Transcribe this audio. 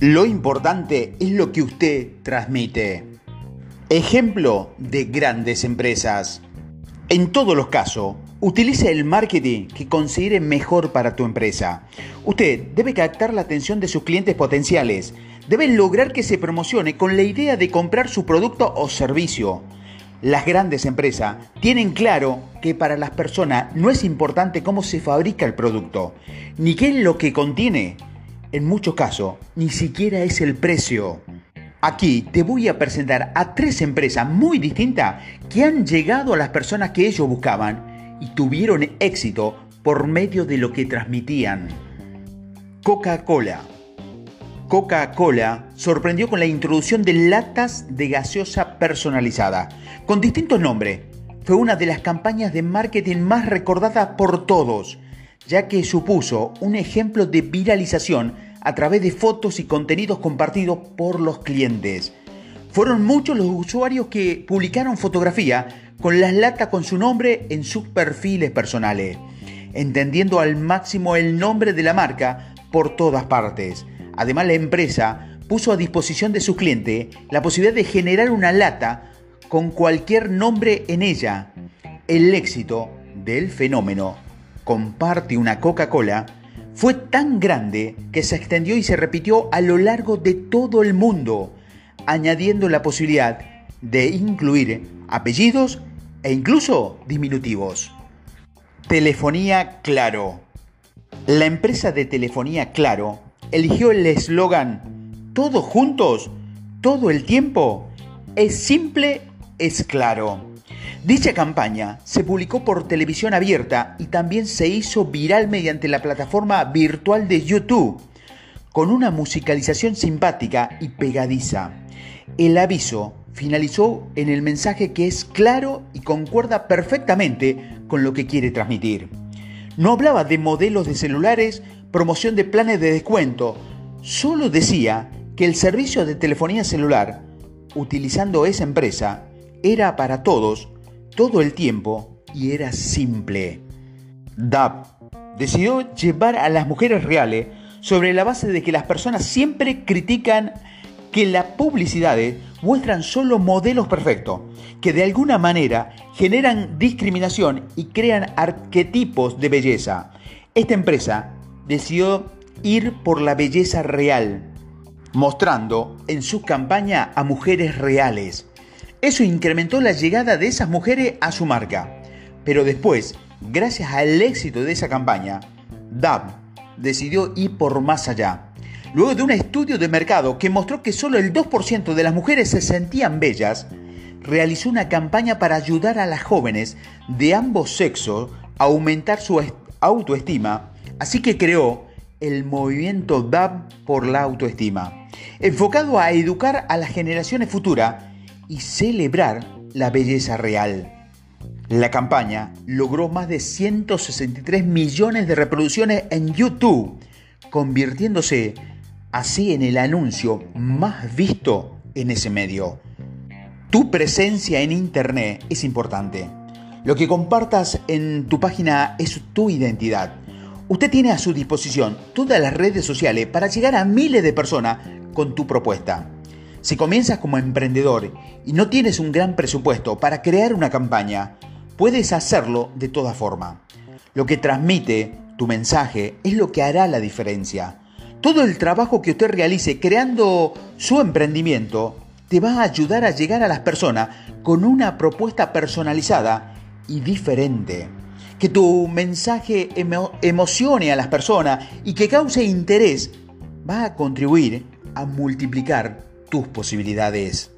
Lo importante es lo que usted transmite. Ejemplo de grandes empresas. En todos los casos, utilice el marketing que considere mejor para tu empresa. Usted debe captar la atención de sus clientes potenciales. Debe lograr que se promocione con la idea de comprar su producto o servicio. Las grandes empresas tienen claro que para las personas no es importante cómo se fabrica el producto, ni qué es lo que contiene, en muchos casos, ni siquiera es el precio. Aquí te voy a presentar a tres empresas muy distintas que han llegado a las personas que ellos buscaban y tuvieron éxito por medio de lo que transmitían. Coca-Cola. Coca-Cola sorprendió con la introducción de latas de gaseosa personalizada, con distintos nombres. Fue una de las campañas de marketing más recordadas por todos ya que supuso un ejemplo de viralización a través de fotos y contenidos compartidos por los clientes. Fueron muchos los usuarios que publicaron fotografía con las latas con su nombre en sus perfiles personales, entendiendo al máximo el nombre de la marca por todas partes. Además, la empresa puso a disposición de sus clientes la posibilidad de generar una lata con cualquier nombre en ella. El éxito del fenómeno comparte una Coca-Cola fue tan grande que se extendió y se repitió a lo largo de todo el mundo, añadiendo la posibilidad de incluir apellidos e incluso diminutivos. Telefonía Claro. La empresa de telefonía Claro eligió el eslogan Todos juntos, todo el tiempo. Es simple, es claro. Dicha campaña se publicó por televisión abierta y también se hizo viral mediante la plataforma virtual de YouTube, con una musicalización simpática y pegadiza. El aviso finalizó en el mensaje que es claro y concuerda perfectamente con lo que quiere transmitir. No hablaba de modelos de celulares, promoción de planes de descuento, solo decía que el servicio de telefonía celular, utilizando esa empresa, era para todos todo el tiempo y era simple. DAP decidió llevar a las mujeres reales sobre la base de que las personas siempre critican que las publicidades muestran solo modelos perfectos, que de alguna manera generan discriminación y crean arquetipos de belleza. Esta empresa decidió ir por la belleza real, mostrando en su campaña a mujeres reales. Eso incrementó la llegada de esas mujeres a su marca. Pero después, gracias al éxito de esa campaña, DAB decidió ir por más allá. Luego de un estudio de mercado que mostró que solo el 2% de las mujeres se sentían bellas, realizó una campaña para ayudar a las jóvenes de ambos sexos a aumentar su autoestima, así que creó el movimiento DAB por la autoestima, enfocado a educar a las generaciones futuras y celebrar la belleza real. La campaña logró más de 163 millones de reproducciones en YouTube, convirtiéndose así en el anuncio más visto en ese medio. Tu presencia en Internet es importante. Lo que compartas en tu página es tu identidad. Usted tiene a su disposición todas las redes sociales para llegar a miles de personas con tu propuesta. Si comienzas como emprendedor y no tienes un gran presupuesto para crear una campaña, puedes hacerlo de toda forma. Lo que transmite tu mensaje es lo que hará la diferencia. Todo el trabajo que usted realice creando su emprendimiento te va a ayudar a llegar a las personas con una propuesta personalizada y diferente. Que tu mensaje emocione a las personas y que cause interés va a contribuir a multiplicar tus posibilidades.